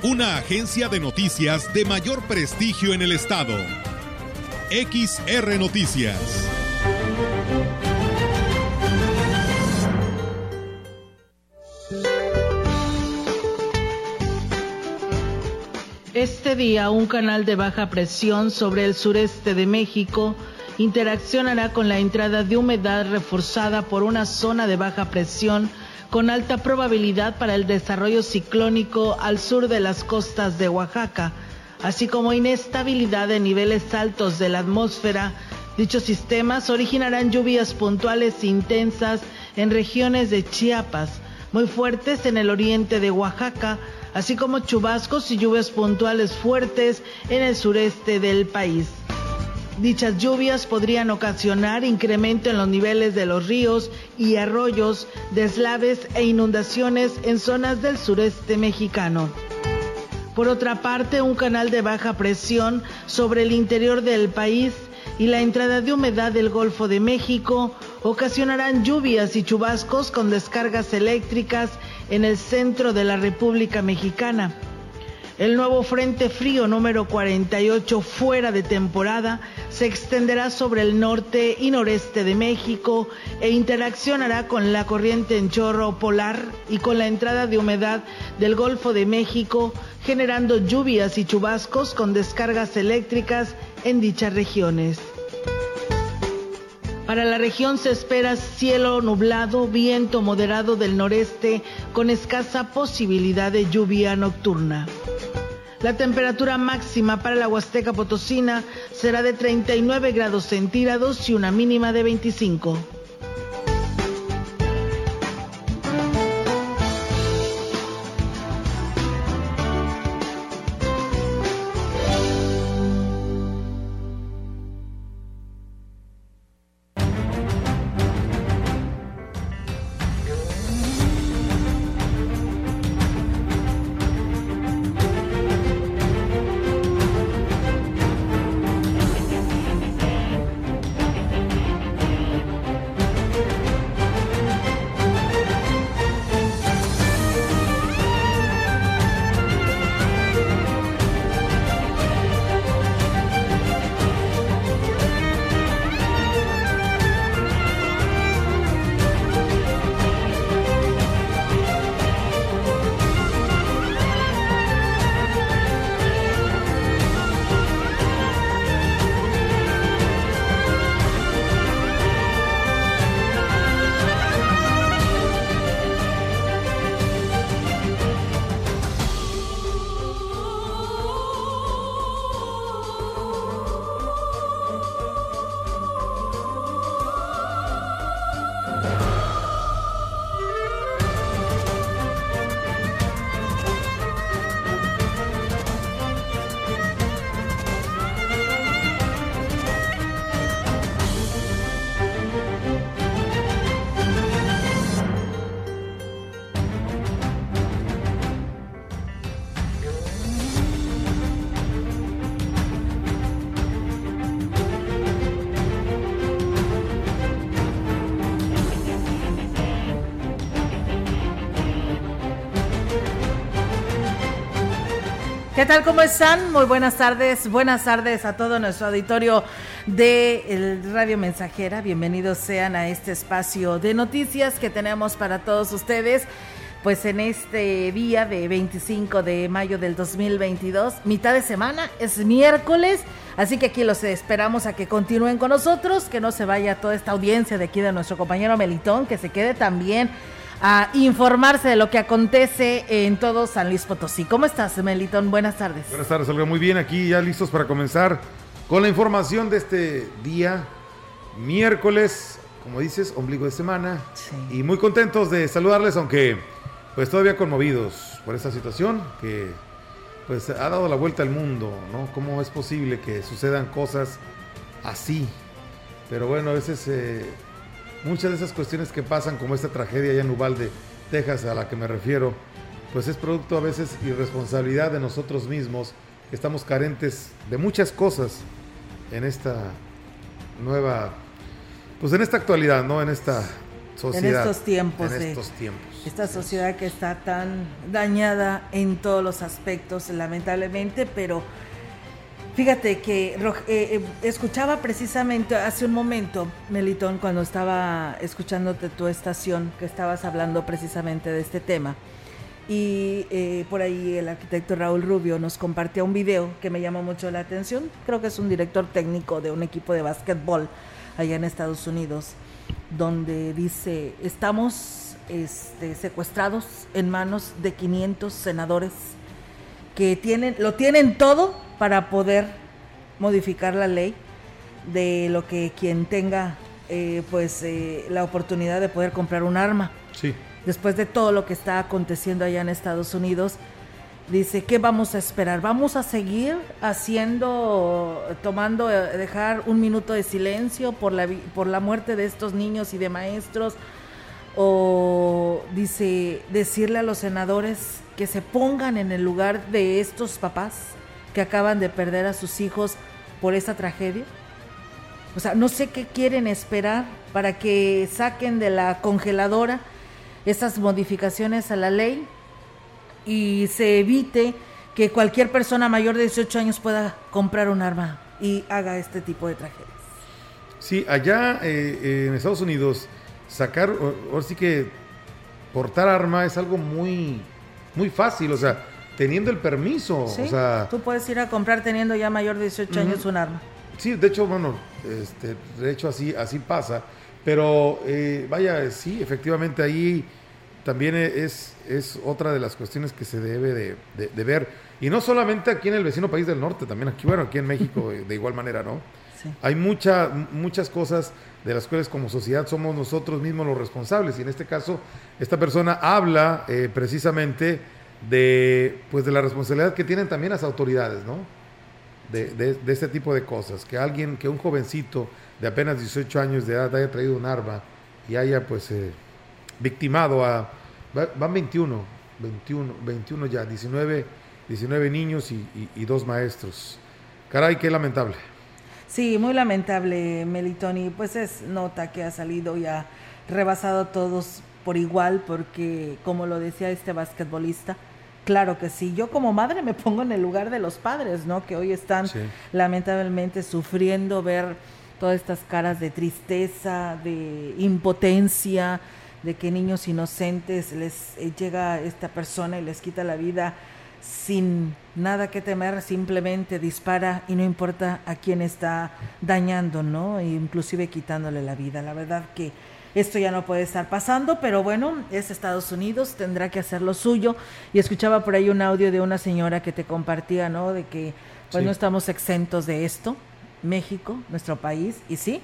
Una agencia de noticias de mayor prestigio en el estado. XR Noticias. Este día un canal de baja presión sobre el sureste de México interaccionará con la entrada de humedad reforzada por una zona de baja presión con alta probabilidad para el desarrollo ciclónico al sur de las costas de Oaxaca, así como inestabilidad de niveles altos de la atmósfera. Dichos sistemas originarán lluvias puntuales intensas en regiones de Chiapas, muy fuertes en el oriente de Oaxaca, así como chubascos y lluvias puntuales fuertes en el sureste del país. Dichas lluvias podrían ocasionar incremento en los niveles de los ríos y arroyos, deslaves e inundaciones en zonas del sureste mexicano. Por otra parte, un canal de baja presión sobre el interior del país y la entrada de humedad del Golfo de México ocasionarán lluvias y chubascos con descargas eléctricas en el centro de la República Mexicana. El nuevo Frente Frío número 48 fuera de temporada se extenderá sobre el norte y noreste de México e interaccionará con la corriente en chorro polar y con la entrada de humedad del Golfo de México, generando lluvias y chubascos con descargas eléctricas en dichas regiones. Para la región se espera cielo nublado, viento moderado del noreste con escasa posibilidad de lluvia nocturna. La temperatura máxima para la Huasteca Potosina será de 39 grados centígrados y una mínima de 25. ¿Qué tal? ¿Cómo están? Muy buenas tardes. Buenas tardes a todo nuestro auditorio de Radio Mensajera. Bienvenidos sean a este espacio de noticias que tenemos para todos ustedes. Pues en este día de 25 de mayo del 2022, mitad de semana, es miércoles, así que aquí los esperamos a que continúen con nosotros, que no se vaya toda esta audiencia de aquí de nuestro compañero Melitón, que se quede también a informarse de lo que acontece en todo San Luis Potosí. ¿Cómo estás, Melitón? Buenas tardes. Buenas tardes, Olga. Muy bien, aquí ya listos para comenzar con la información de este día, miércoles, como dices, ombligo de semana. Y muy contentos de saludarles, aunque pues todavía conmovidos por esta situación que pues ha dado la vuelta al mundo, ¿no? ¿Cómo es posible que sucedan cosas así? Pero bueno, a veces eh, muchas de esas cuestiones que pasan, como esta tragedia allá en Uvalde, Texas, a la que me refiero, pues es producto a veces irresponsabilidad de nosotros mismos, que estamos carentes de muchas cosas en esta nueva, pues en esta actualidad, ¿no? En esta sociedad. En estos tiempos. En estos tiempos. Esta sociedad que está tan dañada en todos los aspectos, lamentablemente, pero fíjate que eh, eh, escuchaba precisamente hace un momento, Melitón, cuando estaba escuchándote tu estación, que estabas hablando precisamente de este tema. Y eh, por ahí el arquitecto Raúl Rubio nos compartía un video que me llamó mucho la atención. Creo que es un director técnico de un equipo de básquetbol allá en Estados Unidos, donde dice, estamos este, secuestrados en manos de 500 senadores que tienen, lo tienen todo para poder modificar la ley de lo que quien tenga eh, pues eh, la oportunidad de poder comprar un arma. Sí después de todo lo que está aconteciendo allá en Estados Unidos, dice, ¿qué vamos a esperar? ¿Vamos a seguir haciendo, tomando, eh, dejar un minuto de silencio por la, por la muerte de estos niños y de maestros? O dice, decirle a los senadores que se pongan en el lugar de estos papás que acaban de perder a sus hijos por esta tragedia. O sea, no sé qué quieren esperar para que saquen de la congeladora esas modificaciones a la ley y se evite que cualquier persona mayor de 18 años pueda comprar un arma y haga este tipo de tragedias. Sí, allá eh, en Estados Unidos sacar, ahora sí que portar arma es algo muy, muy fácil, o sea, teniendo el permiso. o sea, tú puedes ir a comprar teniendo ya mayor de 18 años un arma. Sí, de hecho, bueno, este, de hecho así, así pasa. Pero eh, vaya, sí, efectivamente ahí también es, es otra de las cuestiones que se debe de, ver. Y no solamente aquí en el vecino país del norte, también aquí, bueno, aquí en México de igual manera, ¿no? Hay mucha, muchas cosas de las cuales como sociedad somos nosotros mismos los responsables. Y en este caso, esta persona habla eh, precisamente de, pues, de la responsabilidad que tienen también las autoridades, ¿no? De, de, este tipo de cosas. Que alguien, que un jovencito de apenas 18 años de edad haya traído un arma y haya pues eh, victimado a... Van 21, 21, 21 ya, 19, 19 niños y, dos maestros. Caray, qué lamentable. Sí, muy lamentable, Melitoni. Pues es nota que ha salido y ha rebasado a todos por igual, porque como lo decía este basquetbolista, claro que sí. Yo como madre me pongo en el lugar de los padres, ¿no? Que hoy están lamentablemente sufriendo ver todas estas caras de tristeza, de impotencia, de que niños inocentes les eh, llega esta persona y les quita la vida sin nada que temer, simplemente dispara y no importa a quién está dañando, ¿no? E inclusive quitándole la vida. La verdad que esto ya no puede estar pasando, pero bueno, es Estados Unidos, tendrá que hacer lo suyo. Y escuchaba por ahí un audio de una señora que te compartía, ¿no? De que pues no estamos exentos de esto. México, nuestro país, y sí,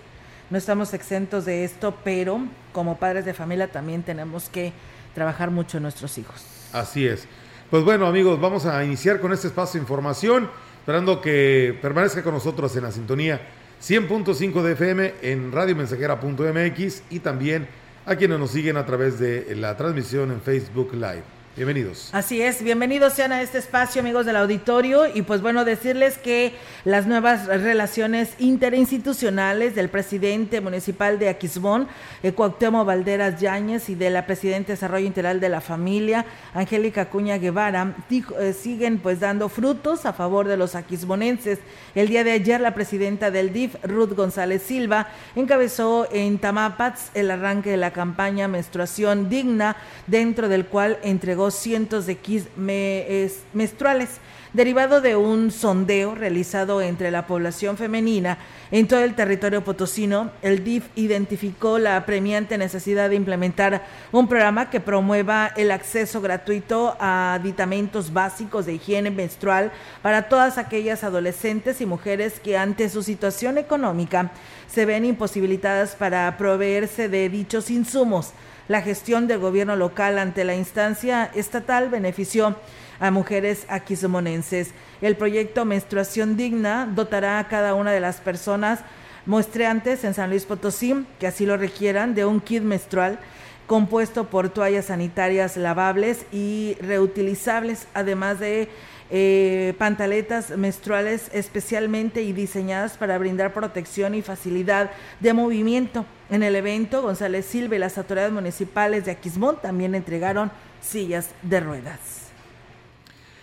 no estamos exentos de esto, pero como padres de familia también tenemos que trabajar mucho en nuestros hijos. Así es. Pues bueno, amigos, vamos a iniciar con este espacio de información, esperando que permanezca con nosotros en la sintonía 100.5 de FM en radiomensajera.mx y también a quienes nos siguen a través de la transmisión en Facebook Live. Bienvenidos. Así es, bienvenidos sean a este espacio, amigos del auditorio. Y pues bueno, decirles que las nuevas relaciones interinstitucionales del presidente municipal de Aquismón, eh, Cuauhtémoc Valderas Yáñez, y de la presidenta de Desarrollo Integral de la Familia, Angélica Cuña Guevara, eh, siguen pues dando frutos a favor de los aquismonenses. El día de ayer, la presidenta del DIF, Ruth González Silva, encabezó en Tamapats el arranque de la campaña Menstruación Digna, dentro del cual entregó cientos de kits menstruales, derivado de un sondeo realizado entre la población femenina en todo el territorio potosino. El DIF identificó la apremiante necesidad de implementar un programa que promueva el acceso gratuito a aditamentos básicos de higiene menstrual para todas aquellas adolescentes y mujeres que ante su situación económica se ven imposibilitadas para proveerse de dichos insumos la gestión del gobierno local ante la instancia estatal benefició a mujeres aquismonenses. El proyecto Menstruación Digna dotará a cada una de las personas muestreantes en San Luis Potosí que así lo requieran de un kit menstrual compuesto por toallas sanitarias lavables y reutilizables, además de eh, pantaletas menstruales especialmente y diseñadas para brindar protección y facilidad de movimiento. En el evento, González Silva y las autoridades municipales de Aquismón también entregaron sillas de ruedas.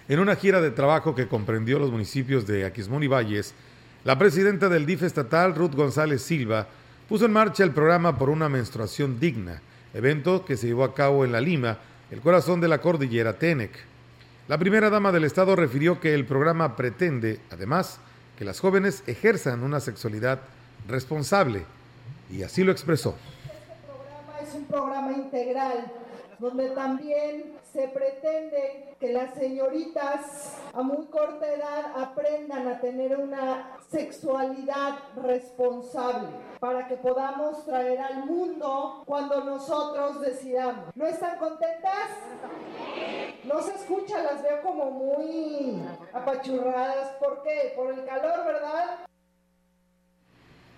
En una gira de trabajo que comprendió los municipios de Aquismón y Valles, la presidenta del DIF estatal, Ruth González Silva, puso en marcha el programa por una menstruación digna, evento que se llevó a cabo en La Lima, el corazón de la cordillera Tenec. La primera dama del Estado refirió que el programa pretende, además, que las jóvenes ejerzan una sexualidad responsable, y así lo expresó. Este programa es un programa integral donde también se pretende que las señoritas a muy corta edad aprendan a tener una sexualidad responsable para que podamos traer al mundo cuando nosotros decidamos. ¿No están contentas? No se escucha, las veo como muy apachurradas. ¿Por qué? Por el calor, ¿verdad?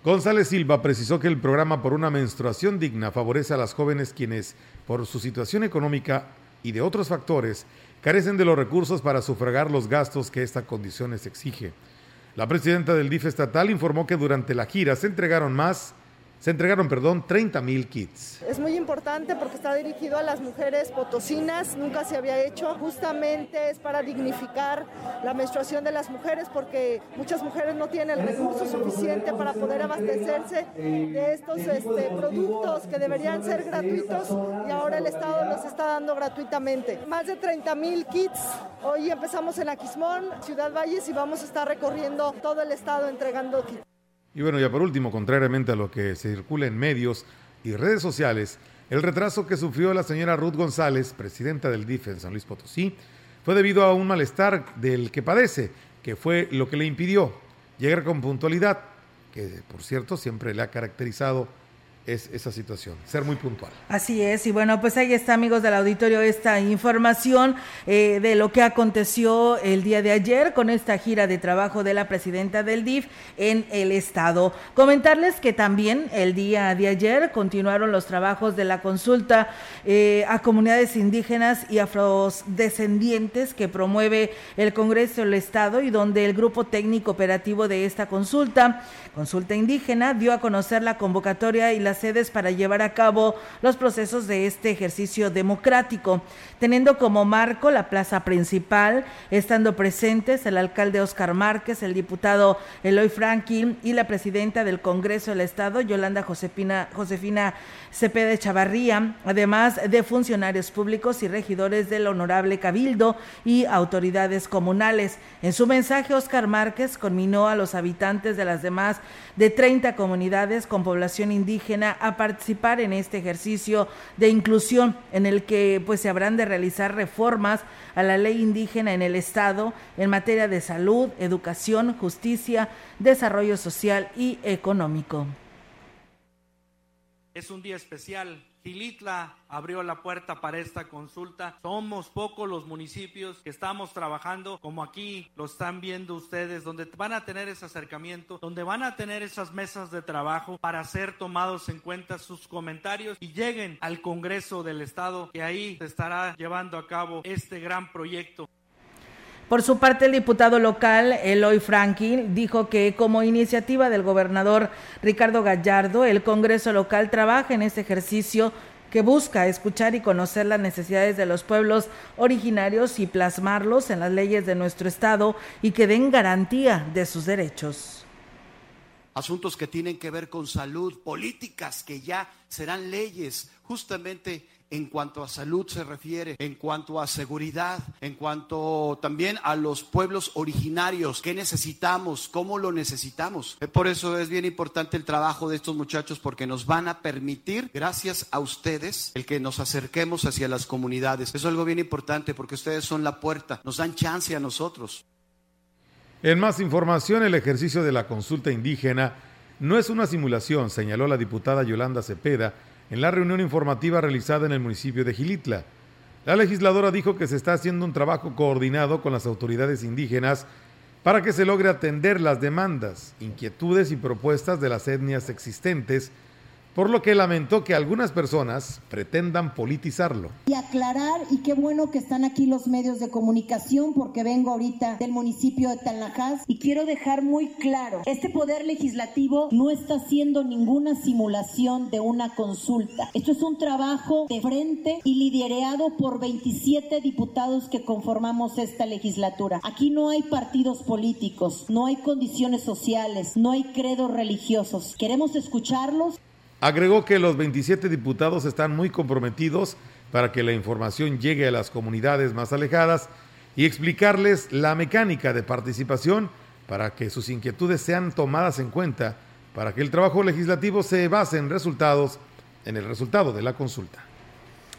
González Silva precisó que el programa por una menstruación digna favorece a las jóvenes quienes, por su situación económica y de otros factores, carecen de los recursos para sufragar los gastos que esta condición les exige. La presidenta del DIF estatal informó que durante la gira se entregaron más se entregaron, perdón, 30 mil kits. Es muy importante porque está dirigido a las mujeres potosinas, nunca se había hecho. Justamente es para dignificar la menstruación de las mujeres porque muchas mujeres no tienen el recurso suficiente para poder abastecerse de estos este, productos que deberían ser gratuitos y ahora el Estado los está dando gratuitamente. Más de 30 mil kits. Hoy empezamos en Aquismón, Ciudad Valles y vamos a estar recorriendo todo el Estado entregando kits. Y bueno, ya por último, contrariamente a lo que circula en medios y redes sociales, el retraso que sufrió la señora Ruth González, presidenta del DIF en San Luis Potosí, fue debido a un malestar del que padece, que fue lo que le impidió llegar con puntualidad, que por cierto siempre le ha caracterizado es esa situación, ser muy puntual. Así es, y bueno, pues ahí está, amigos del auditorio, esta información eh, de lo que aconteció el día de ayer con esta gira de trabajo de la presidenta del DIF en el Estado. Comentarles que también el día de ayer continuaron los trabajos de la consulta eh, a comunidades indígenas y afrodescendientes que promueve el Congreso del Estado y donde el grupo técnico operativo de esta consulta, consulta indígena, dio a conocer la convocatoria y sedes para llevar a cabo los procesos de este ejercicio democrático, teniendo como marco la plaza principal, estando presentes el alcalde Oscar Márquez, el diputado Eloy Franklin y la presidenta del Congreso del Estado, Yolanda Josefina, Josefina Cepeda Chavarría, además de funcionarios públicos y regidores del Honorable Cabildo y autoridades comunales. En su mensaje, Oscar Márquez conminó a los habitantes de las demás de 30 comunidades con población indígena a participar en este ejercicio de inclusión en el que pues se habrán de realizar reformas a la ley indígena en el estado en materia de salud, educación, justicia, desarrollo social y económico. Es un día especial Gilitla abrió la puerta para esta consulta. Somos pocos los municipios que estamos trabajando, como aquí lo están viendo ustedes, donde van a tener ese acercamiento, donde van a tener esas mesas de trabajo para ser tomados en cuenta sus comentarios y lleguen al Congreso del Estado, que ahí se estará llevando a cabo este gran proyecto. Por su parte, el diputado local, Eloy Franklin, dijo que como iniciativa del gobernador Ricardo Gallardo, el Congreso local trabaja en este ejercicio que busca escuchar y conocer las necesidades de los pueblos originarios y plasmarlos en las leyes de nuestro Estado y que den garantía de sus derechos. Asuntos que tienen que ver con salud, políticas que ya serán leyes justamente en cuanto a salud se refiere, en cuanto a seguridad, en cuanto también a los pueblos originarios, qué necesitamos, cómo lo necesitamos. Eh, por eso es bien importante el trabajo de estos muchachos porque nos van a permitir, gracias a ustedes, el que nos acerquemos hacia las comunidades. Eso es algo bien importante porque ustedes son la puerta, nos dan chance a nosotros. En más información, el ejercicio de la consulta indígena no es una simulación, señaló la diputada Yolanda Cepeda en la reunión informativa realizada en el municipio de Gilitla. La legisladora dijo que se está haciendo un trabajo coordinado con las autoridades indígenas para que se logre atender las demandas, inquietudes y propuestas de las etnias existentes por lo que lamentó que algunas personas pretendan politizarlo. Y aclarar, y qué bueno que están aquí los medios de comunicación, porque vengo ahorita del municipio de Tanlajas y quiero dejar muy claro, este poder legislativo no está haciendo ninguna simulación de una consulta. Esto es un trabajo de frente y liderado por 27 diputados que conformamos esta legislatura. Aquí no hay partidos políticos, no hay condiciones sociales, no hay credos religiosos. Queremos escucharlos Agregó que los 27 diputados están muy comprometidos para que la información llegue a las comunidades más alejadas y explicarles la mecánica de participación para que sus inquietudes sean tomadas en cuenta, para que el trabajo legislativo se base en resultados, en el resultado de la consulta.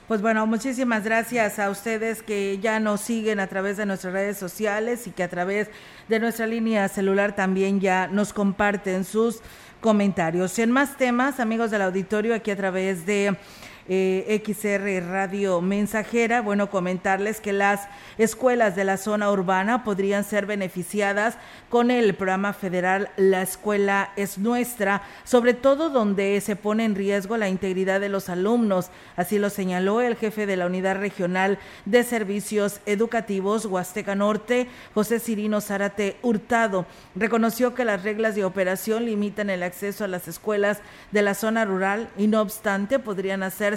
Pues bueno, muchísimas gracias a ustedes que ya nos siguen a través de nuestras redes sociales y que a través de nuestra línea celular también ya nos comparten sus comentarios. En más temas, amigos del auditorio, aquí a través de eh, XR Radio Mensajera. Bueno, comentarles que las escuelas de la zona urbana podrían ser beneficiadas con el programa federal La Escuela es Nuestra, sobre todo donde se pone en riesgo la integridad de los alumnos. Así lo señaló el jefe de la Unidad Regional de Servicios Educativos Huasteca Norte, José Cirino Zárate Hurtado. Reconoció que las reglas de operación limitan el acceso a las escuelas de la zona rural y no obstante podrían hacer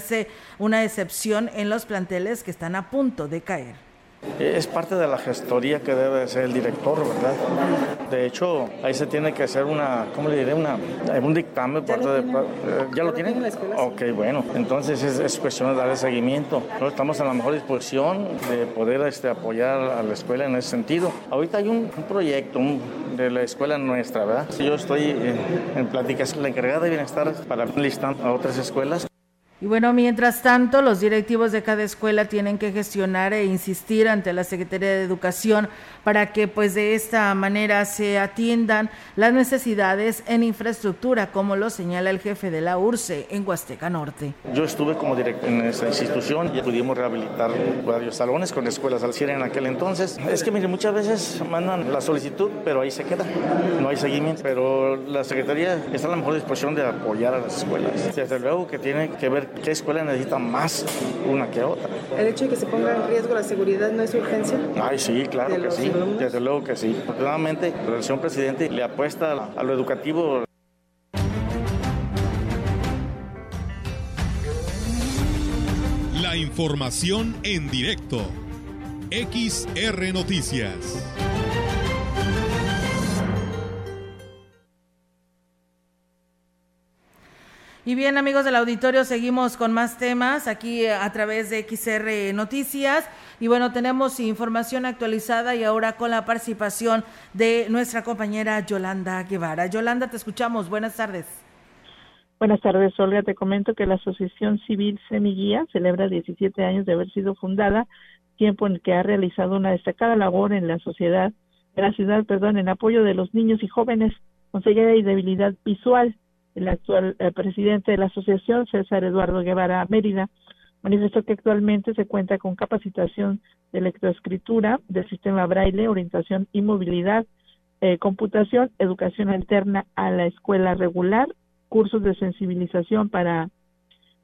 una excepción en los planteles que están a punto de caer. Es parte de la gestoría que debe ser el director, ¿verdad? De hecho, ahí se tiene que hacer una, ¿cómo le diré? Una, un dictamen. ¿Ya, parte de, ¿ya lo tienen? Ok, bueno. Entonces es, cuestión de darle seguimiento. Nosotros estamos en la mejor disposición de poder este, apoyar a la escuela en ese sentido. Ahorita hay un, proyecto de la escuela nuestra, ¿verdad? Yo estoy en, pláticas. La encargada de bienestar para listar a otras escuelas y bueno, mientras tanto, los directivos de cada escuela tienen que gestionar e insistir ante la Secretaría de Educación para que pues de esta manera se atiendan las necesidades en infraestructura, como lo señala el jefe de la URCE en Huasteca Norte. Yo estuve como director en esa institución y pudimos rehabilitar varios salones con escuelas al cierre en aquel entonces. Es que mire, muchas veces mandan la solicitud, pero ahí se queda, no hay seguimiento. Pero la Secretaría está en la mejor disposición de apoyar a las escuelas. Desde luego que tiene que ver qué escuela necesita más una que otra. ¿El hecho de que se ponga en riesgo la seguridad no es urgencia? Ay, sí, claro que sí, desde luego que sí. Afortunadamente, el señor presidente le apuesta a lo educativo. La información en directo. XR Noticias. Y bien, amigos del auditorio, seguimos con más temas aquí a través de XR Noticias. Y bueno, tenemos información actualizada y ahora con la participación de nuestra compañera Yolanda Guevara. Yolanda, te escuchamos. Buenas tardes. Buenas tardes, Olga. Te comento que la Asociación Civil Semiguía celebra 17 años de haber sido fundada, tiempo en el que ha realizado una destacada labor en la sociedad, en la ciudad, perdón, en apoyo de los niños y jóvenes con ceguera y debilidad visual el actual eh, presidente de la asociación, César Eduardo Guevara Mérida, manifestó que actualmente se cuenta con capacitación de lectoescritura, del sistema braille, orientación y movilidad, eh, computación, educación alterna a la escuela regular, cursos de sensibilización para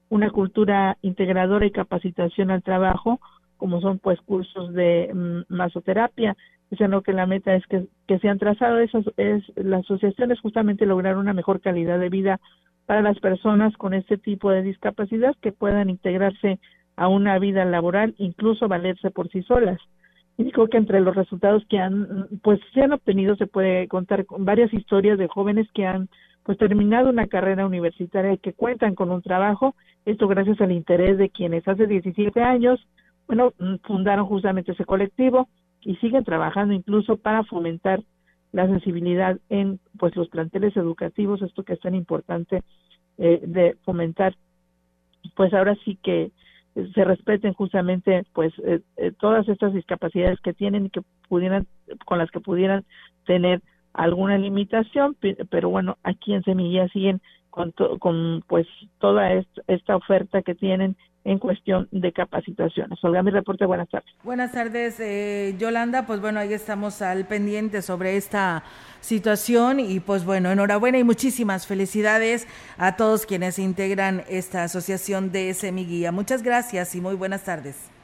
una cultura integradora y capacitación al trabajo, como son pues cursos de mm, masoterapia, diciendo que la meta es que, que se han trazado esas, es, la asociación es justamente lograr una mejor calidad de vida para las personas con este tipo de discapacidad que puedan integrarse a una vida laboral, incluso valerse por sí solas. Indicó que entre los resultados que han, pues se han obtenido se puede contar con varias historias de jóvenes que han pues terminado una carrera universitaria y que cuentan con un trabajo, esto gracias al interés de quienes hace 17 años, bueno, fundaron justamente ese colectivo, y siguen trabajando incluso para fomentar la sensibilidad en pues los planteles educativos, esto que es tan importante eh, de fomentar, pues ahora sí que se respeten justamente pues eh, eh, todas estas discapacidades que tienen y que pudieran con las que pudieran tener alguna limitación, pero bueno, aquí en Semilla siguen con, con pues toda esta oferta que tienen en cuestión de capacitaciones. Olga, mi reporte, buenas tardes. Buenas tardes, eh, Yolanda. Pues bueno, ahí estamos al pendiente sobre esta situación y pues bueno, enhorabuena y muchísimas felicidades a todos quienes integran esta asociación de Semiguía. Muchas gracias y muy buenas tardes.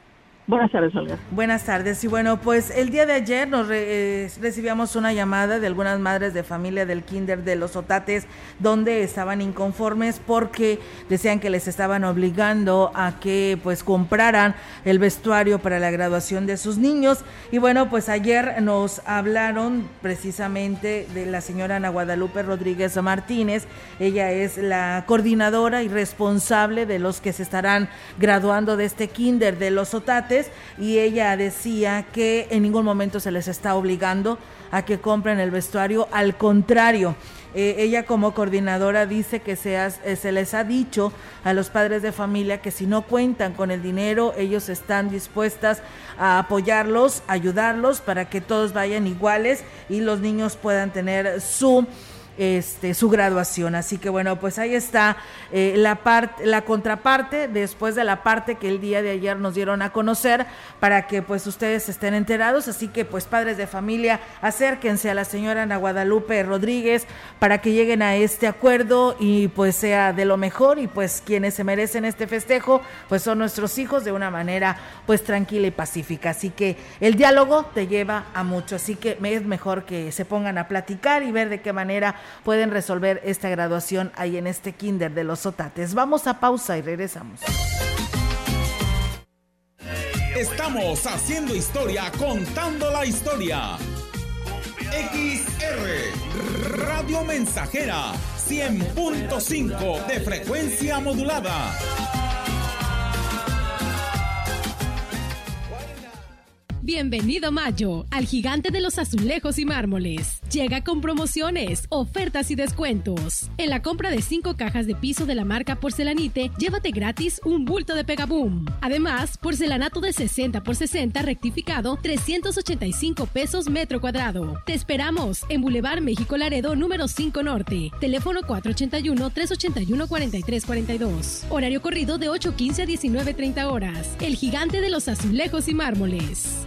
Buenas tardes, Olga. Buenas tardes. Y bueno, pues el día de ayer nos eh, recibíamos una llamada de algunas madres de familia del Kinder de los Otates, donde estaban inconformes porque decían que les estaban obligando a que pues compraran el vestuario para la graduación de sus niños. Y bueno, pues ayer nos hablaron precisamente de la señora Ana Guadalupe Rodríguez Martínez. Ella es la coordinadora y responsable de los que se estarán graduando de este Kinder de los Otates y ella decía que en ningún momento se les está obligando a que compren el vestuario, al contrario. Eh, ella como coordinadora dice que se, eh, se les ha dicho a los padres de familia que si no cuentan con el dinero, ellos están dispuestas a apoyarlos, ayudarlos para que todos vayan iguales y los niños puedan tener su este, su graduación. Así que bueno, pues ahí está eh, la, la contraparte después de la parte que el día de ayer nos dieron a conocer para que pues ustedes estén enterados. Así que pues padres de familia, acérquense a la señora Ana Guadalupe Rodríguez para que lleguen a este acuerdo y pues sea de lo mejor y pues quienes se merecen este festejo pues son nuestros hijos de una manera pues tranquila y pacífica. Así que el diálogo te lleva a mucho. Así que es mejor que se pongan a platicar y ver de qué manera pueden resolver esta graduación ahí en este kinder de los sotates. Vamos a pausa y regresamos. Estamos haciendo historia, contando la historia. XR Radio Mensajera 100.5 de frecuencia modulada. Bienvenido Mayo al gigante de los azulejos y mármoles. Llega con promociones, ofertas y descuentos. En la compra de 5 cajas de piso de la marca Porcelanite, llévate gratis un bulto de Pegaboom. Además, porcelanato de 60 por 60 rectificado, 385 pesos metro cuadrado. Te esperamos en Boulevard México Laredo número 5 Norte. Teléfono 481-381-4342. Horario corrido de 8.15 a 19.30 horas. El gigante de los azulejos y mármoles.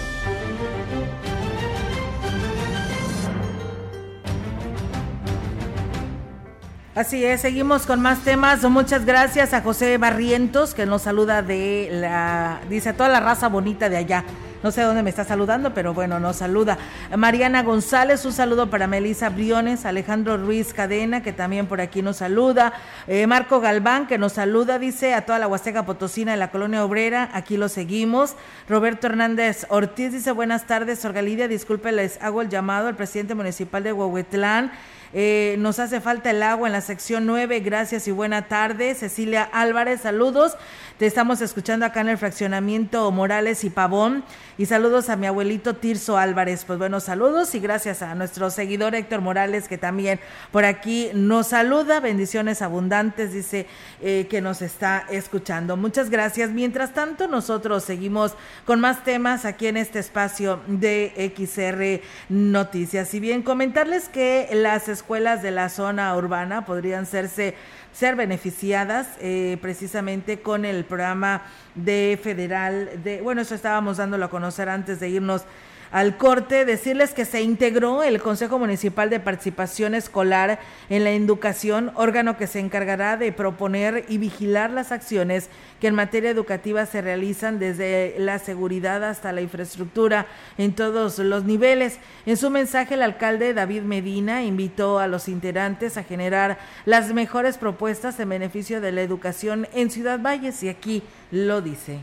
Así es, seguimos con más temas. Muchas gracias a José Barrientos, que nos saluda de la, dice a toda la raza bonita de allá. No sé dónde me está saludando, pero bueno, nos saluda. Mariana González, un saludo para Melisa Briones, Alejandro Ruiz Cadena, que también por aquí nos saluda. Eh, Marco Galván, que nos saluda, dice a toda la Huasteca Potosina de la Colonia Obrera, aquí lo seguimos. Roberto Hernández Ortiz dice, buenas tardes, Orgalidia, disculpe, les hago el llamado al presidente municipal de Huehuetlán Eh, nos hace falta el agua en la sección 9. Gracias y buena tarde. Cecilia Álvarez, saludos. Te estamos escuchando acá en el fraccionamiento Morales y Pavón. Y saludos a mi abuelito Tirso Álvarez. Pues bueno, saludos y gracias a nuestro seguidor Héctor Morales que también por aquí nos saluda. Bendiciones abundantes, dice eh, que nos está escuchando. Muchas gracias. Mientras tanto, nosotros seguimos con más temas aquí en este espacio de XR Noticias. Y bien, comentarles que las escuelas de la zona urbana podrían serse ser beneficiadas eh, precisamente con el programa de federal de, bueno, eso estábamos dándolo a conocer antes de irnos al corte, decirles que se integró el Consejo Municipal de Participación Escolar en la Educación, órgano que se encargará de proponer y vigilar las acciones que en materia educativa se realizan desde la seguridad hasta la infraestructura en todos los niveles. En su mensaje, el alcalde David Medina invitó a los integrantes a generar las mejores propuestas en beneficio de la educación en Ciudad Valles y aquí lo dice.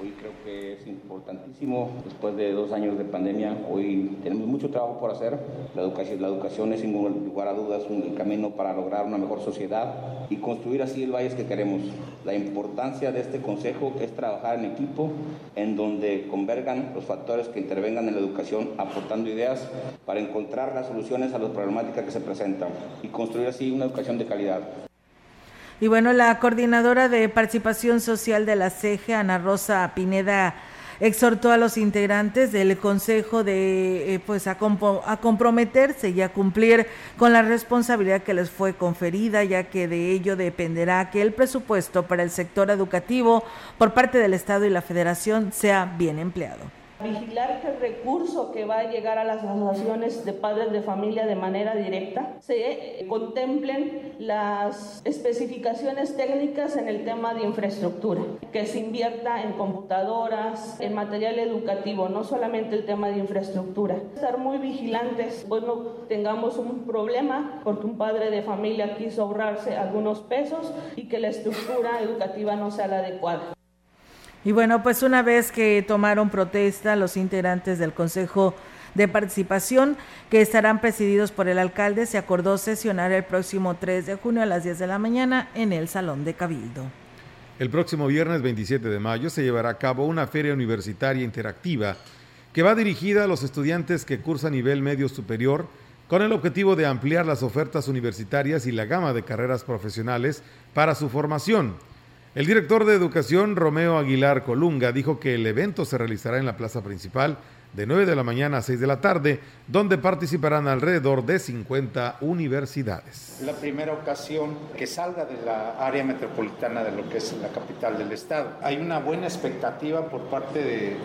Hoy creo que es importantísimo, después de dos años de pandemia, hoy tenemos mucho trabajo por hacer. La educación, la educación es sin lugar a dudas un camino para lograr una mejor sociedad y construir así el país que queremos. La importancia de este consejo es trabajar en equipo, en donde convergan los factores que intervengan en la educación, aportando ideas para encontrar las soluciones a las problemáticas que se presentan y construir así una educación de calidad. Y bueno, la coordinadora de participación social de la CEGE, Ana Rosa Pineda, exhortó a los integrantes del consejo de eh, pues a, a, comprometerse y a cumplir con la responsabilidad que les fue conferida ya que de ello dependerá que el presupuesto para el sector educativo por parte del estado y la federación sea bien empleado vigilar que el recurso que va a llegar a las asociaciones de padres de familia de manera directa se contemplen las especificaciones técnicas en el tema de infraestructura, que se invierta en computadoras, en material educativo, no solamente el tema de infraestructura. Estar muy vigilantes, pues no tengamos un problema porque un padre de familia quiso ahorrarse algunos pesos y que la estructura educativa no sea la adecuada. Y bueno, pues una vez que tomaron protesta los integrantes del Consejo de Participación, que estarán presididos por el alcalde, se acordó sesionar el próximo 3 de junio a las 10 de la mañana en el Salón de Cabildo. El próximo viernes 27 de mayo se llevará a cabo una feria universitaria interactiva que va dirigida a los estudiantes que cursan nivel medio superior con el objetivo de ampliar las ofertas universitarias y la gama de carreras profesionales para su formación. El director de Educación, Romeo Aguilar Colunga, dijo que el evento se realizará en la plaza principal de 9 de la mañana a 6 de la tarde, donde participarán alrededor de 50 universidades. La primera ocasión que salga de la área metropolitana de lo que es la capital del estado. Hay una buena expectativa por parte de,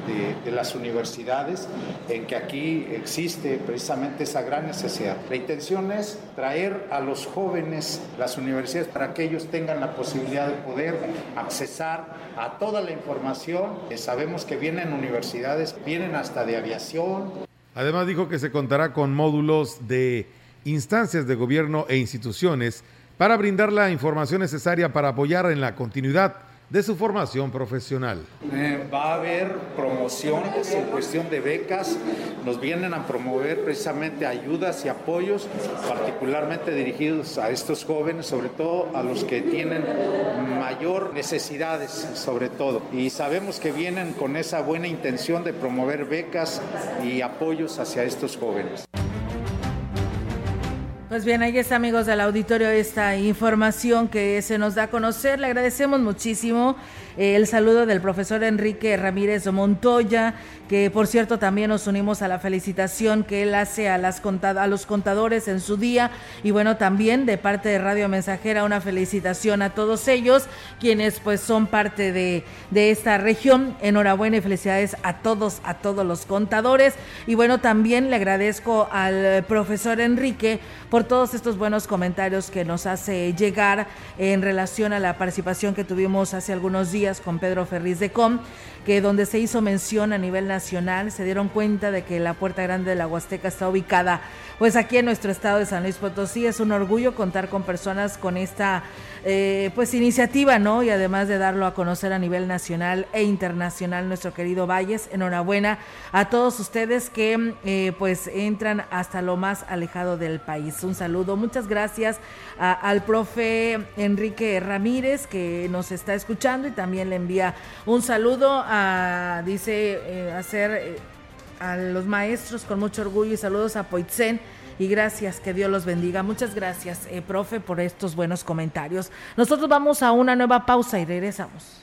de, las universidades en que aquí existe precisamente esa gran necesidad. La intención es traer a los jóvenes las universidades para que ellos tengan la posibilidad de poder accesar a toda la información. Sabemos que vienen universidades, vienen hasta de aviación. Además dijo que se contará con módulos de instancias de gobierno e instituciones para brindar la información necesaria para apoyar en la continuidad de su formación profesional. Eh, va a haber promociones en cuestión de becas, nos vienen a promover precisamente ayudas y apoyos, particularmente dirigidos a estos jóvenes, sobre todo a los que tienen mayor necesidades, sobre todo. Y sabemos que vienen con esa buena intención de promover becas y apoyos hacia estos jóvenes. Pues bien, ahí está, amigos del auditorio, esta información que se nos da a conocer. Le agradecemos muchísimo eh, el saludo del profesor Enrique Ramírez Montoya, que por cierto también nos unimos a la felicitación que él hace a, las a los contadores en su día. Y bueno, también de parte de Radio Mensajera, una felicitación a todos ellos, quienes pues son parte de, de esta región. Enhorabuena y felicidades a todos, a todos los contadores. Y bueno, también le agradezco al profesor Enrique por todos estos buenos comentarios que nos hace llegar en relación a la participación que tuvimos hace algunos días con Pedro Ferriz de Com, que donde se hizo mención a nivel nacional, se dieron cuenta de que la Puerta Grande de la Huasteca está ubicada pues aquí en nuestro estado de San Luis Potosí. Es un orgullo contar con personas con esta eh, pues iniciativa, ¿no? Y además de darlo a conocer a nivel nacional e internacional, nuestro querido Valles, enhorabuena a todos ustedes que eh, pues entran hasta lo más alejado del país. Un saludo, muchas gracias al profe Enrique Ramírez que nos está escuchando y también le envía un saludo dice, eh, hacer a los maestros con mucho orgullo y saludos a Poitzen y gracias, que Dios los bendiga. Muchas gracias, eh, profe, por estos buenos comentarios. Nosotros vamos a una nueva pausa y regresamos.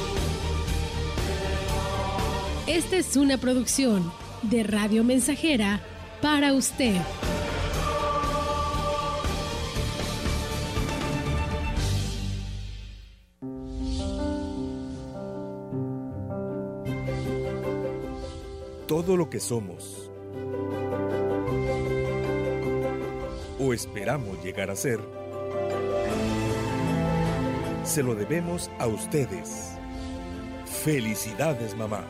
Esta es una producción de Radio Mensajera para usted. Todo lo que somos o esperamos llegar a ser, se lo debemos a ustedes. Felicidades, mamá.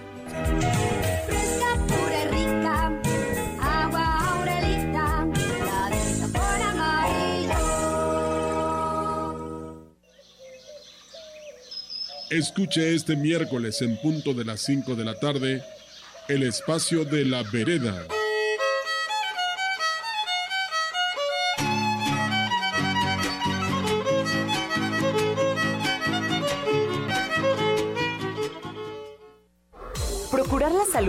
Escuche este miércoles en punto de las 5 de la tarde el espacio de la vereda.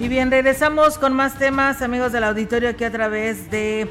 Y bien, regresamos con más temas, amigos del auditorio, aquí a través de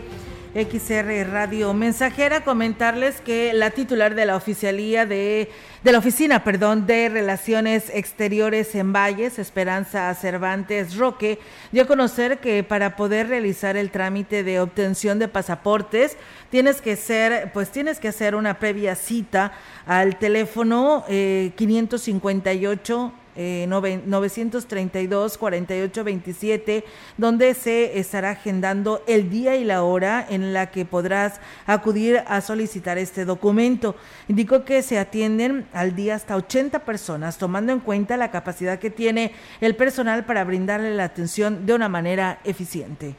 XR Radio Mensajera. Comentarles que la titular de la oficialía de, de la oficina, perdón, de Relaciones Exteriores en Valles, Esperanza Cervantes Roque, dio a conocer que para poder realizar el trámite de obtención de pasaportes, tienes que ser, pues tienes que hacer una previa cita al teléfono eh, 558 eh, 932 48 27, donde se estará agendando el día y la hora en la que podrás acudir a solicitar este documento. Indicó que se atienden al día hasta 80 personas, tomando en cuenta la capacidad que tiene el personal para brindarle la atención de una manera eficiente.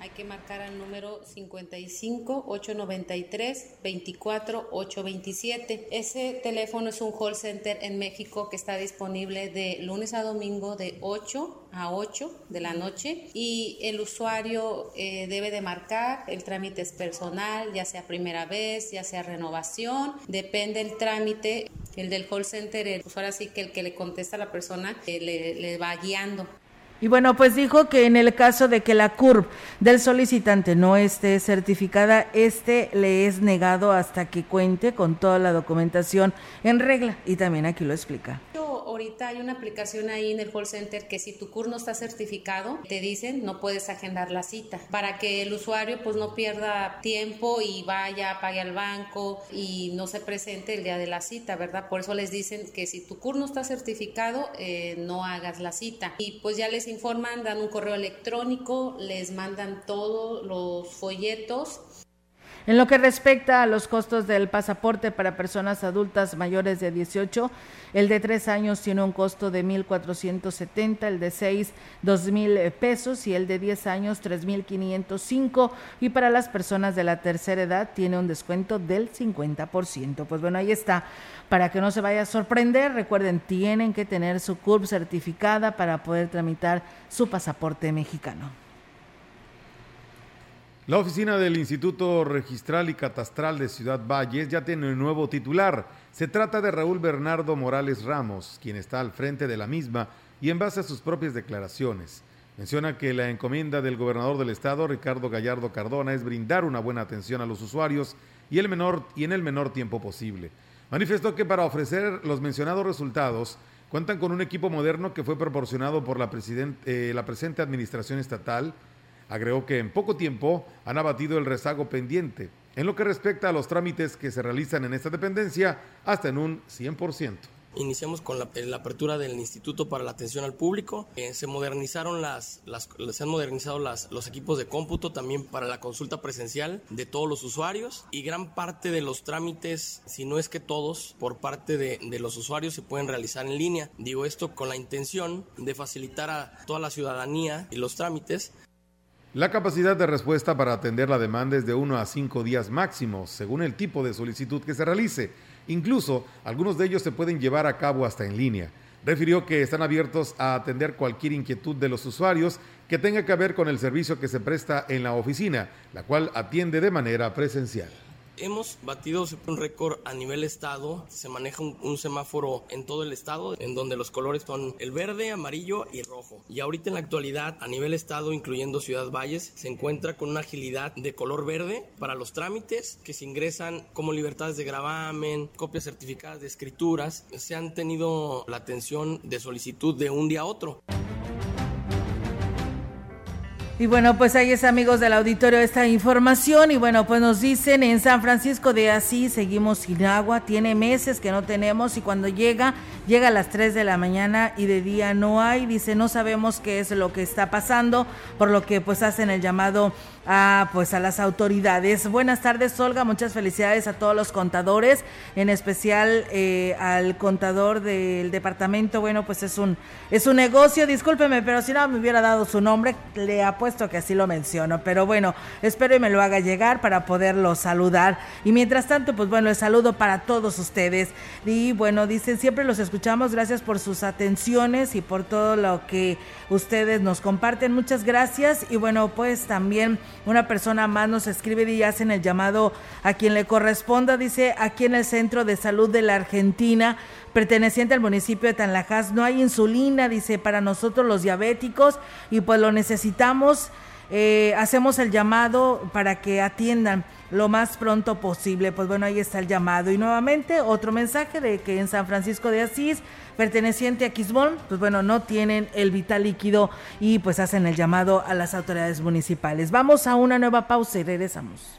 Hay que marcar al número 55 893 24 827. Ese teléfono es un call center en México que está disponible de lunes a domingo de 8 a 8 de la noche y el usuario eh, debe de marcar, el trámite es personal, ya sea primera vez, ya sea renovación, depende el trámite, el del call center, el usuario así que el que le contesta a la persona eh, le, le va guiando. Y bueno, pues dijo que en el caso de que la CURP del solicitante no esté certificada, este le es negado hasta que cuente con toda la documentación en regla. Y también aquí lo explica. Ahorita hay una aplicación ahí en el call center que si tu CUR no está certificado, te dicen no puedes agendar la cita para que el usuario pues no pierda tiempo y vaya, pague al banco y no se presente el día de la cita, ¿verdad? Por eso les dicen que si tu CUR no está certificado, eh, no hagas la cita. Y pues ya les informan, dan un correo electrónico, les mandan todos los folletos en lo que respecta a los costos del pasaporte para personas adultas mayores de 18, el de tres años tiene un costo de 1.470, el de seis, 2.000 pesos y el de 10 años, 3.505. Y para las personas de la tercera edad tiene un descuento del 50%. Pues bueno, ahí está. Para que no se vaya a sorprender, recuerden, tienen que tener su CURP certificada para poder tramitar su pasaporte mexicano. La oficina del Instituto Registral y Catastral de Ciudad Valles ya tiene un nuevo titular. Se trata de Raúl Bernardo Morales Ramos, quien está al frente de la misma y en base a sus propias declaraciones. Menciona que la encomienda del gobernador del estado, Ricardo Gallardo Cardona, es brindar una buena atención a los usuarios y, el menor, y en el menor tiempo posible. Manifestó que para ofrecer los mencionados resultados cuentan con un equipo moderno que fue proporcionado por la, eh, la presente administración estatal, Agregó que en poco tiempo han abatido el rezago pendiente en lo que respecta a los trámites que se realizan en esta dependencia hasta en un 100%. Iniciamos con la, la, apertura del Instituto para la Atención al Público. Eh, se modernizaron las, las, se han modernizado las, los equipos de cómputo también para la consulta presencial de todos los usuarios y gran parte de los trámites, si no es que todos, por parte de, de los usuarios se pueden realizar en línea. Digo esto con la intención de facilitar a toda la ciudadanía y los trámites la capacidad de respuesta para atender la demanda es de 1 a 5 días máximo, según el tipo de solicitud que se realice. Incluso algunos de ellos se pueden llevar a cabo hasta en línea. Refirió que están abiertos a atender cualquier inquietud de los usuarios que tenga que ver con el servicio que se presta en la oficina, la cual atiende de manera presencial. Hemos batido un récord a nivel estado. Se maneja un, semáforo en todo el estado, en donde los colores son el verde, amarillo y rojo. Y ahorita en la actualidad, a nivel estado, incluyendo Ciudad Valles, se encuentra con una agilidad de color verde para los trámites que se ingresan como libertades de gravamen, copias certificadas de escrituras. Se han tenido la atención de solicitud de un día a otro. Y bueno, pues ahí es amigos del auditorio esta información y bueno, pues nos dicen en San Francisco de Asís seguimos sin agua, tiene meses que no tenemos y cuando llega, llega a las 3 de la mañana y de día no hay, dice no sabemos qué es lo que está pasando, por lo que pues hacen el llamado a pues a las autoridades. Buenas tardes, Olga, muchas felicidades a todos los contadores, en especial eh, al contador del departamento. Bueno, pues es un es un negocio, discúlpeme, pero si no me hubiera dado su nombre, le apuesto que así lo menciono. Pero bueno, espero y me lo haga llegar para poderlo saludar. Y mientras tanto, pues bueno, el saludo para todos ustedes. Y bueno, dicen, siempre los escuchamos, gracias por sus atenciones y por todo lo que ustedes nos comparten. Muchas gracias. Y bueno, pues también una persona más nos escribe y hacen el llamado a quien le corresponda. Dice, aquí en el Centro de Salud de la Argentina, perteneciente al municipio de Tanlajas, no hay insulina, dice, para nosotros los diabéticos y pues lo necesitamos. Eh, hacemos el llamado para que atiendan lo más pronto posible. Pues bueno, ahí está el llamado. Y nuevamente otro mensaje de que en San Francisco de Asís perteneciente a Quisbón, pues bueno, no tienen el vital líquido y pues hacen el llamado a las autoridades municipales. Vamos a una nueva pausa y regresamos.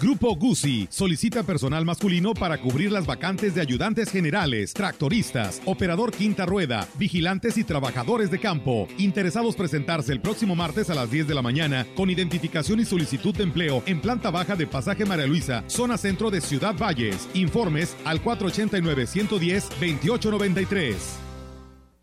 Grupo Guzzi solicita personal masculino para cubrir las vacantes de ayudantes generales, tractoristas, operador quinta rueda, vigilantes y trabajadores de campo. Interesados presentarse el próximo martes a las 10 de la mañana con identificación y solicitud de empleo en planta baja de Pasaje María Luisa, zona centro de Ciudad Valles. Informes al 489 110 2893.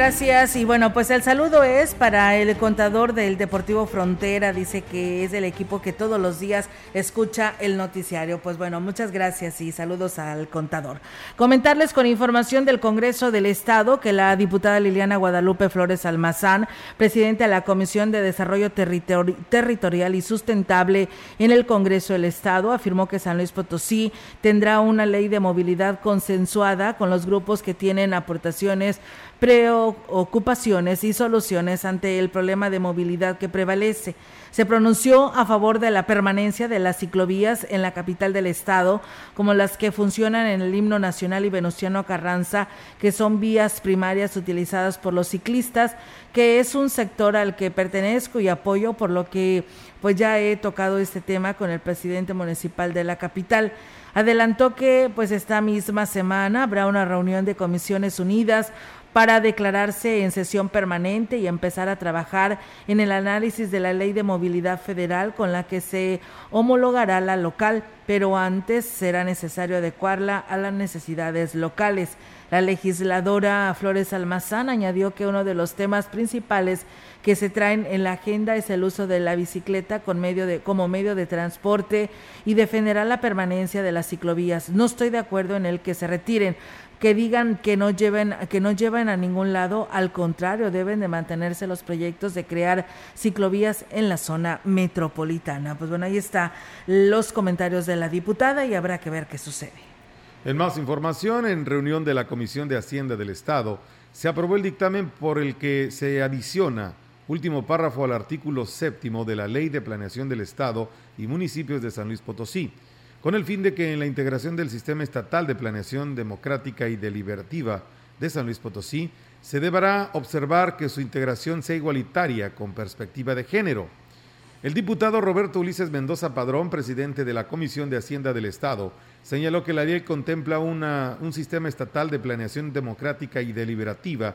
Gracias y bueno, pues el saludo es para el contador del Deportivo Frontera, dice que es el equipo que todos los días escucha el noticiario. Pues bueno, muchas gracias y saludos al contador. Comentarles con información del Congreso del Estado que la diputada Liliana Guadalupe Flores Almazán, presidenta de la Comisión de Desarrollo Territorial y Sustentable en el Congreso del Estado, afirmó que San Luis Potosí tendrá una ley de movilidad consensuada con los grupos que tienen aportaciones preocupadas buscando ocupaciones y soluciones ante el problema de movilidad que prevalece. Se pronunció a favor de la permanencia de las ciclovías en la capital del estado, como las que funcionan en el himno nacional y Venustiano Carranza, que son vías primarias utilizadas por los ciclistas, que es un sector al que pertenezco y apoyo, por lo que pues ya he tocado este tema con el presidente municipal de la capital. Adelantó que pues esta misma semana habrá una reunión de Comisiones Unidas para declararse en sesión permanente y empezar a trabajar en el análisis de la Ley de Movilidad Federal con la que se homologará la local, pero antes será necesario adecuarla a las necesidades locales. La legisladora Flores Almazán añadió que uno de los temas principales que se traen en la agenda es el uso de la bicicleta como medio de transporte y defenderá la permanencia de las ciclovías. No estoy de acuerdo en el que se retiren, que digan que no lleven que no llevan a ningún lado, al contrario, deben de mantenerse los proyectos de crear ciclovías en la zona metropolitana. Pues bueno, ahí está los comentarios de la diputada y habrá que ver qué sucede. En más información, en reunión de la Comisión de Hacienda del Estado, se aprobó el dictamen por el que se adiciona último párrafo al artículo séptimo de la Ley de Planeación del Estado y Municipios de San Luis Potosí, con el fin de que en la integración del Sistema Estatal de Planeación Democrática y Deliberativa de San Luis Potosí se deberá observar que su integración sea igualitaria con perspectiva de género. El diputado Roberto Ulises Mendoza Padrón, presidente de la Comisión de Hacienda del Estado, señaló que la ley contempla un sistema estatal de planeación democrática y deliberativa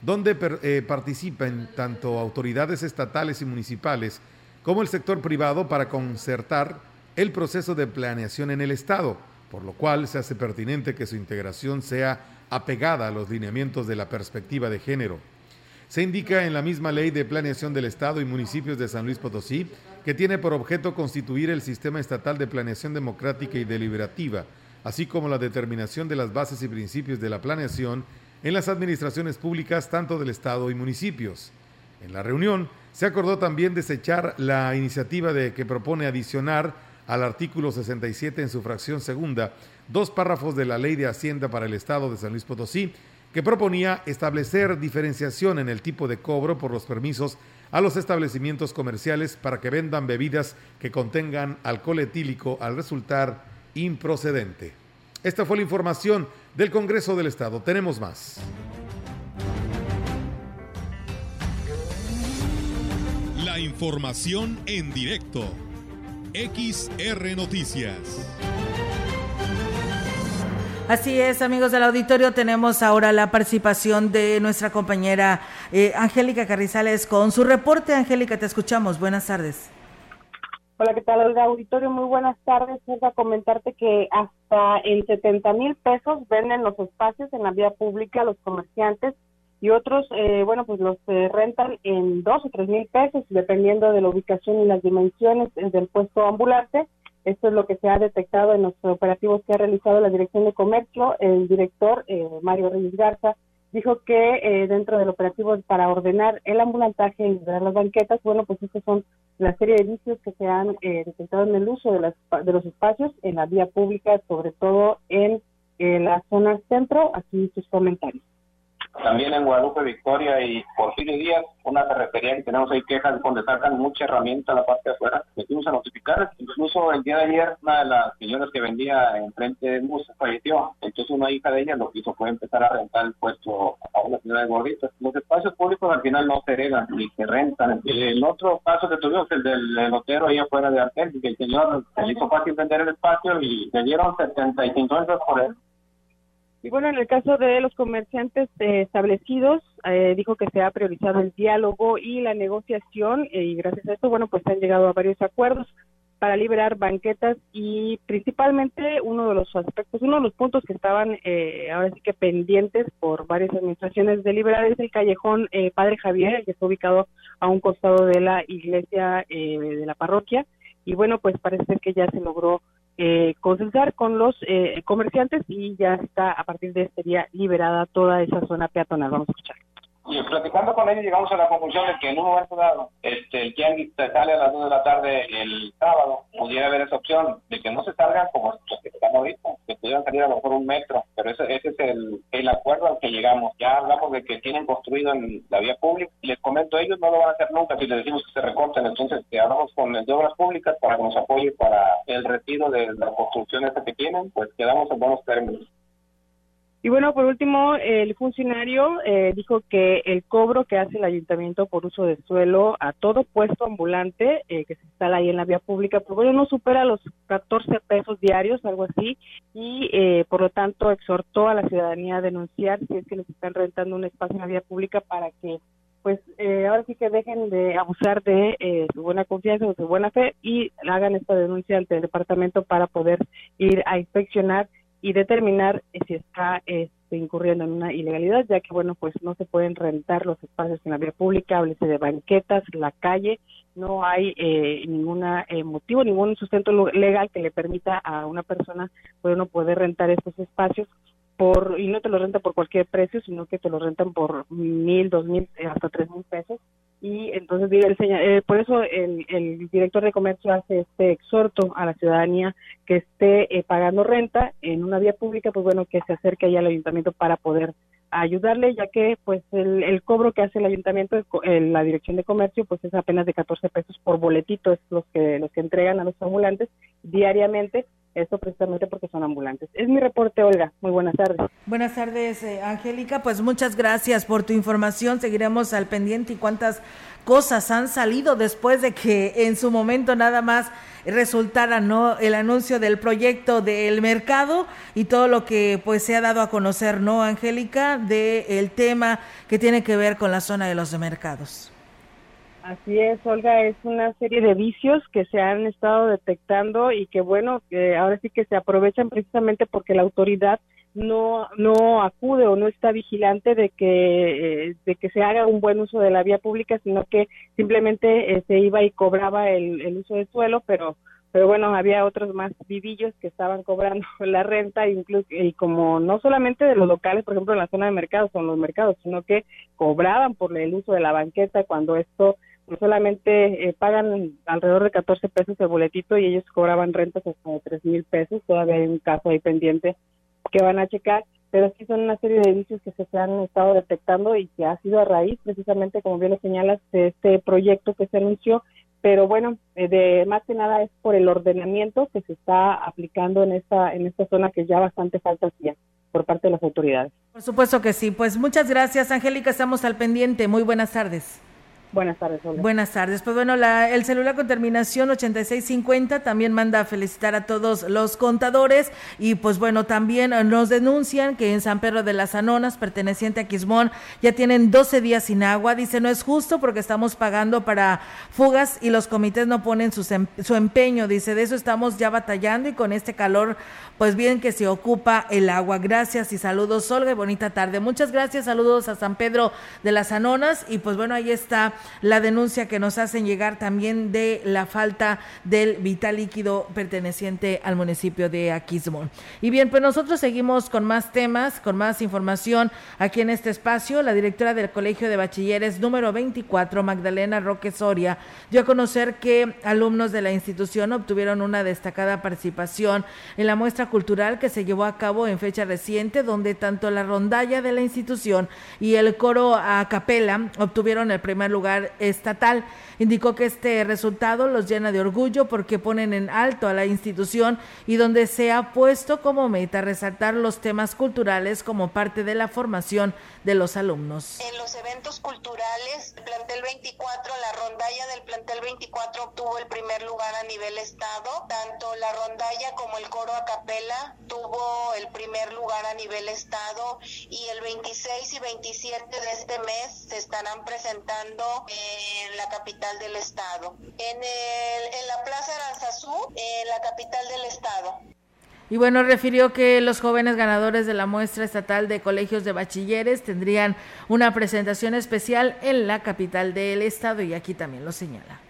donde eh, participen tanto autoridades estatales y municipales como el sector privado para concertar el proceso de planeación en el Estado, por lo cual se hace pertinente que su integración sea apegada a los lineamientos de la perspectiva de género. Se indica en la misma ley de planeación del Estado y municipios de San Luis Potosí que tiene por objeto constituir el sistema estatal de planeación democrática y deliberativa, así como la determinación de las bases y principios de la planeación en las administraciones públicas tanto del Estado y municipios. En la reunión se acordó también desechar la iniciativa de que propone adicionar al artículo 67 en su fracción segunda dos párrafos de la Ley de Hacienda para el Estado de San Luis Potosí, que proponía establecer diferenciación en el tipo de cobro por los permisos a los establecimientos comerciales para que vendan bebidas que contengan alcohol etílico al resultar improcedente. Esta fue la información del Congreso del Estado. Tenemos más. La información en directo. XR Noticias. Así es, amigos del auditorio, tenemos ahora la participación de nuestra compañera eh, Angélica Carrizales con su reporte. Angélica, te escuchamos. Buenas tardes. Hola, ¿qué tal, Auditorio? Muy buenas tardes. a comentarte que hasta en 70 mil pesos venden los espacios en la vía pública los comerciantes y otros, eh, bueno, pues los eh, rentan en dos o tres mil pesos, dependiendo de la ubicación y las dimensiones eh, del puesto ambulante. Esto es lo que se ha detectado en los operativos que ha realizado la Dirección de Comercio. El director, Mario Reyes Garza, dijo que eh, dentro del operativo para ordenar el ambulantaje y liberar las banquetas, bueno, pues estas son la serie de vicios que se han eh, detectado en el uso de, las, de los espacios en la vía pública, sobre todo en la zona centro. Aquí sus comentarios. También en Guadalupe Victoria y Porfirio Díaz, una carretería que tenemos ahí quejas donde sacan mucha herramienta a la parte de afuera. Metimos a notificar. Incluso el día de ayer, una de las señoras que vendía enfrente de bus falleció. Entonces una hija de ella lo que hizo fue empezar a rentar el puesto a una señora de gorditas. Los espacios públicos al final no se heredan ni se rentan. El otro caso que tuvimos, el del lotero ahí afuera de Artel, que el señor le hizo fácil vender el espacio y le dieron 75 euros por él y bueno, en el caso de los comerciantes eh, establecidos, eh, dijo que se ha priorizado el diálogo y la negociación eh, y gracias a esto, bueno, pues han llegado a varios acuerdos para liberar banquetas y principalmente uno de los aspectos, uno de los puntos que estaban ahora sí que pendientes por varias administraciones de liberar es el callejón Padre Javier, que está ubicado a un costado de la iglesia de la parroquia. Y bueno, pues parece que ya se logró eh, consensar con los eh, comerciantes y ya está a partir de este día liberada toda esa zona peatonal. Vamos a escuchar. Y platicando con ellos llegamos a la conclusión de que en un momento dado este, el tianguis sale a las 2 de la tarde el sábado, pudiera haber esa opción de que no se salgan como los que están ahorita, que pudieran salir a lo mejor un metro, pero ese, ese es el, el acuerdo al que llegamos. Ya hablamos de que tienen construido en la vía pública, les comento, ellos no lo van a hacer nunca si les decimos que se recorten, entonces que hablamos con el de obras públicas para que nos apoye para el retiro de la construcción esta que tienen, pues quedamos en buenos términos. Y bueno, por último, el funcionario eh, dijo que el cobro que hace el ayuntamiento por uso de suelo a todo puesto ambulante eh, que se instala ahí en la vía pública, pues bueno, no supera los 14 pesos diarios, algo así, y eh, por lo tanto exhortó a la ciudadanía a denunciar si es que les están rentando un espacio en la vía pública para que pues ahora sí que dejen de abusar de su buena confianza o su buena fe y hagan esta denuncia ante el departamento para poder ir a inspeccionar y determinar si está este, incurriendo en una ilegalidad, ya que, bueno, pues no se pueden rentar los espacios en la vía pública, háblese de banquetas, la calle, no hay eh, ningún eh, motivo, ningún sustento legal que le permita a una persona, bueno, poder rentar estos espacios por, y no te lo renta por cualquier precio, sino que te lo rentan por mil, dos mil, hasta tres mil pesos y entonces el eh, por eso el, el, director de comercio hace este exhorto a la ciudadanía que esté eh, pagando renta en una vía pública pues bueno que se acerque allá al ayuntamiento para poder ayudarle ya que pues el, el cobro que hace el ayuntamiento en la dirección de comercio pues es apenas de 14 pesos por boletito es los que los que entregan a los ambulantes diariamente esto precisamente porque son ambulantes. Es mi reporte, Olga. Muy buenas tardes. Buenas tardes, eh, Angélica. Pues muchas gracias por tu información. Seguiremos al pendiente y cuántas cosas han salido después de que en su momento nada más resultara no el anuncio del proyecto del mercado y todo lo que pues se ha dado a conocer, ¿no, Angélica? De el tema que tiene que ver con la zona de los mercados. Así es, Olga, es una serie de vicios que se han estado detectando y que bueno, que ahora sí que se aprovechan precisamente porque la autoridad no no acude o no está vigilante de que eh, de que se haga un buen uso de la vía pública, sino que simplemente eh, se iba y cobraba el, el uso del suelo, pero pero bueno, había otros más vivillos que estaban cobrando la renta, incluso, y como no solamente de los locales, por ejemplo, en la zona de mercados, son los mercados, sino que cobraban por el uso de la banqueta cuando esto solamente eh, pagan alrededor de 14 pesos el boletito y ellos cobraban rentas hasta de 3 mil pesos. Todavía hay un caso ahí pendiente que van a checar, pero sí son una serie de vicios que se han estado detectando y que ha sido a raíz, precisamente, como bien lo señalas, de este proyecto que se anunció. Pero bueno, eh, de más que nada es por el ordenamiento que se está aplicando en esta en esta zona que ya bastante falta hacía por parte de las autoridades. Por supuesto que sí. Pues muchas gracias, Angélica. Estamos al pendiente. Muy buenas tardes. Buenas tardes, Buenas tardes. Pues bueno, la, el celular con terminación 8650 también manda a felicitar a todos los contadores y pues bueno, también nos denuncian que en San Pedro de las Anonas, perteneciente a Quismón, ya tienen 12 días sin agua. Dice, no es justo porque estamos pagando para fugas y los comités no ponen su, su empeño. Dice, de eso estamos ya batallando y con este calor, pues bien que se ocupa el agua. Gracias y saludos, Olga, y bonita tarde. Muchas gracias, saludos a San Pedro de las Anonas y pues bueno, ahí está la denuncia que nos hacen llegar también de la falta del vital líquido perteneciente al municipio de Aquismón. Y bien, pues nosotros seguimos con más temas, con más información aquí en este espacio. La directora del Colegio de Bachilleres número 24, Magdalena Roque Soria, dio a conocer que alumnos de la institución obtuvieron una destacada participación en la muestra cultural que se llevó a cabo en fecha reciente, donde tanto la rondalla de la institución y el coro a capela obtuvieron el primer lugar estatal. Indicó que este resultado los llena de orgullo porque ponen en alto a la institución y donde se ha puesto como meta resaltar los temas culturales como parte de la formación de los alumnos. En los eventos culturales, el plantel 24, la rondalla del plantel 24 obtuvo el primer lugar a nivel estado. Tanto la rondalla como el coro a capela tuvo el primer lugar a nivel estado y el 26 y 27 de este mes se estarán presentando en la capital del estado. En, en la Plaza Aranzazú, en la capital del estado. Y bueno, refirió que los jóvenes ganadores de la muestra estatal de colegios de bachilleres tendrían una presentación especial en la capital del estado y aquí también lo señala.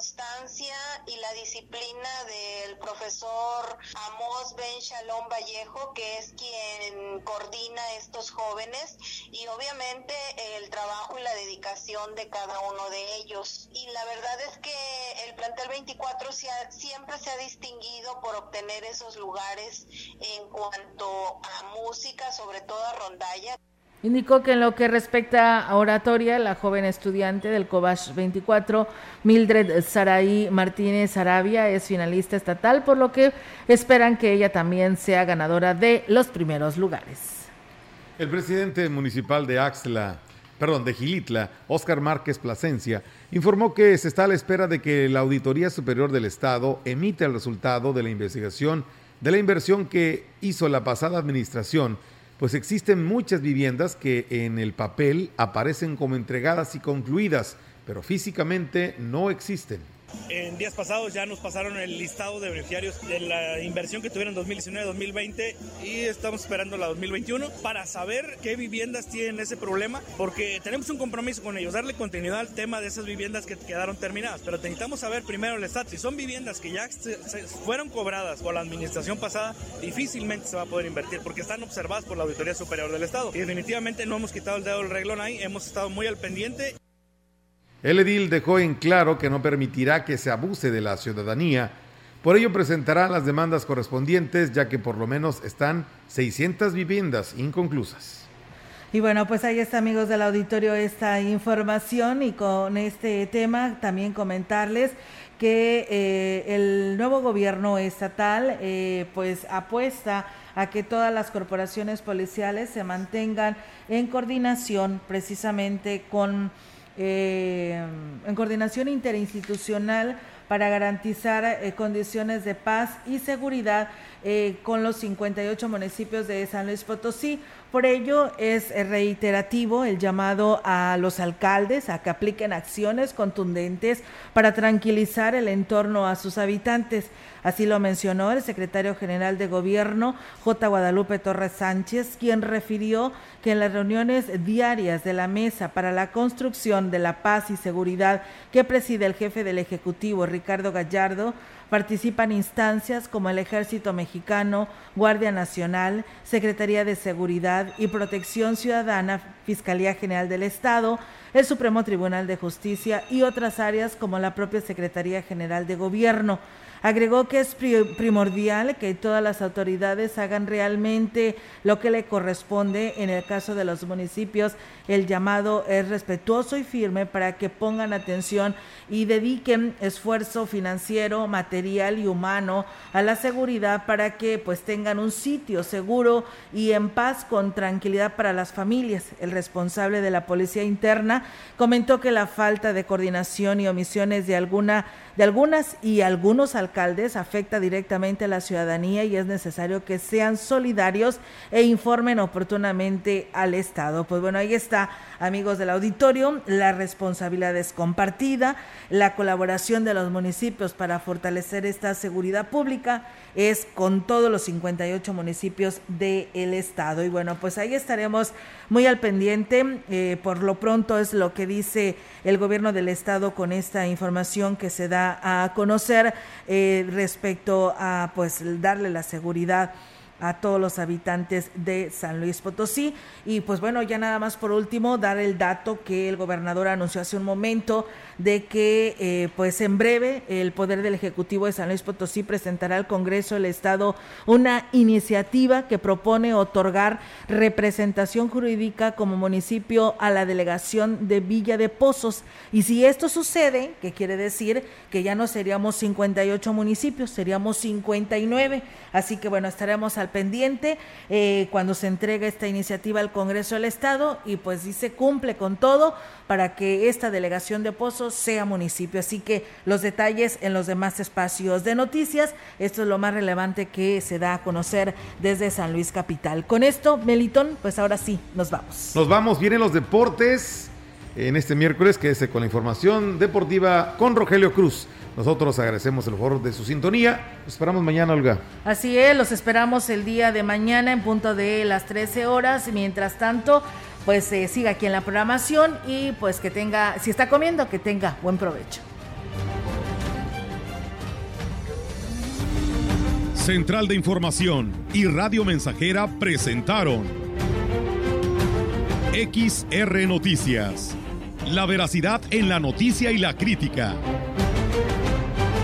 Constancia y la disciplina del profesor Amos Ben Shalom Vallejo, que es quien coordina estos jóvenes, y obviamente el trabajo y la dedicación de cada uno de ellos. Y la verdad es que el plantel 24 siempre se ha distinguido por obtener esos lugares en cuanto a música, sobre todo a rondalla. Indicó que en lo que respecta a oratoria, la joven estudiante del COBASH 24, Mildred Saraí Martínez Arabia, es finalista estatal, por lo que esperan que ella también sea ganadora de los primeros lugares. El presidente municipal de Axla, perdón, de Gilitla, Óscar Márquez Plasencia, informó que se está a la espera de que la Auditoría Superior del Estado emita el resultado de la investigación de la inversión que hizo la pasada administración pues existen muchas viviendas que en el papel aparecen como entregadas y concluidas, pero físicamente no existen. En días pasados ya nos pasaron el listado de beneficiarios de la inversión que tuvieron en 2019-2020 y estamos esperando la 2021 para saber qué viviendas tienen ese problema, porque tenemos un compromiso con ellos, darle continuidad al tema de esas viviendas que quedaron terminadas, pero necesitamos saber primero el estatus. Si son viviendas que ya fueron cobradas por la administración pasada, difícilmente se va a poder invertir porque están observadas por la Auditoría Superior del Estado. Y definitivamente no hemos quitado el dedo del reglón ahí, hemos estado muy al pendiente. El edil dejó en claro que no permitirá que se abuse de la ciudadanía, por ello presentará las demandas correspondientes ya que por lo menos están 600 viviendas inconclusas. Y bueno, pues ahí está amigos del auditorio esta información y con este tema también comentarles que eh, el nuevo gobierno estatal eh, pues apuesta a que todas las corporaciones policiales se mantengan en coordinación precisamente con eh, en coordinación interinstitucional para garantizar eh, condiciones de paz y seguridad eh, con los 58 municipios de San Luis Potosí. Por ello es reiterativo el llamado a los alcaldes a que apliquen acciones contundentes para tranquilizar el entorno a sus habitantes. Así lo mencionó el secretario general de Gobierno, J. Guadalupe Torres Sánchez, quien refirió que en las reuniones diarias de la Mesa para la Construcción de la Paz y Seguridad que preside el jefe del Ejecutivo, Ricardo Gallardo, Participan instancias como el Ejército Mexicano, Guardia Nacional, Secretaría de Seguridad y Protección Ciudadana, Fiscalía General del Estado, el Supremo Tribunal de Justicia y otras áreas como la propia Secretaría General de Gobierno. Agregó que es primordial que todas las autoridades hagan realmente lo que le corresponde. En el caso de los municipios, el llamado es respetuoso y firme para que pongan atención y dediquen esfuerzo financiero, material y humano a la seguridad para que pues tengan un sitio seguro y en paz con tranquilidad para las familias. El responsable de la Policía Interna comentó que la falta de coordinación y omisiones de alguna de algunas y algunos afecta directamente a la ciudadanía y es necesario que sean solidarios e informen oportunamente al Estado. Pues bueno, ahí está, amigos del auditorio, la responsabilidad es compartida, la colaboración de los municipios para fortalecer esta seguridad pública es con todos los 58 municipios del estado. Y bueno, pues ahí estaremos muy al pendiente. Eh, por lo pronto es lo que dice el gobierno del estado con esta información que se da a conocer eh, respecto a pues darle la seguridad a todos los habitantes de San Luis Potosí. Y pues bueno, ya nada más por último, dar el dato que el gobernador anunció hace un momento de que eh, pues en breve el Poder del Ejecutivo de San Luis Potosí presentará al Congreso del Estado una iniciativa que propone otorgar representación jurídica como municipio a la delegación de Villa de Pozos. Y si esto sucede, que quiere decir que ya no seríamos 58 municipios, seríamos 59. Así que bueno, estaremos al pendiente eh, cuando se entregue esta iniciativa al Congreso del Estado y pues dice cumple con todo para que esta delegación de Pozos sea municipio. Así que los detalles en los demás espacios de noticias, esto es lo más relevante que se da a conocer desde San Luis Capital. Con esto, Melitón, pues ahora sí, nos vamos. Nos vamos, vienen los deportes en este miércoles, que es con la información deportiva con Rogelio Cruz. Nosotros agradecemos el favor de su sintonía. Los esperamos mañana, Olga. Así es, los esperamos el día de mañana en punto de las 13 horas. Mientras tanto, pues eh, siga aquí en la programación y pues que tenga, si está comiendo, que tenga buen provecho. Central de Información y Radio Mensajera presentaron XR Noticias. La veracidad en la noticia y la crítica.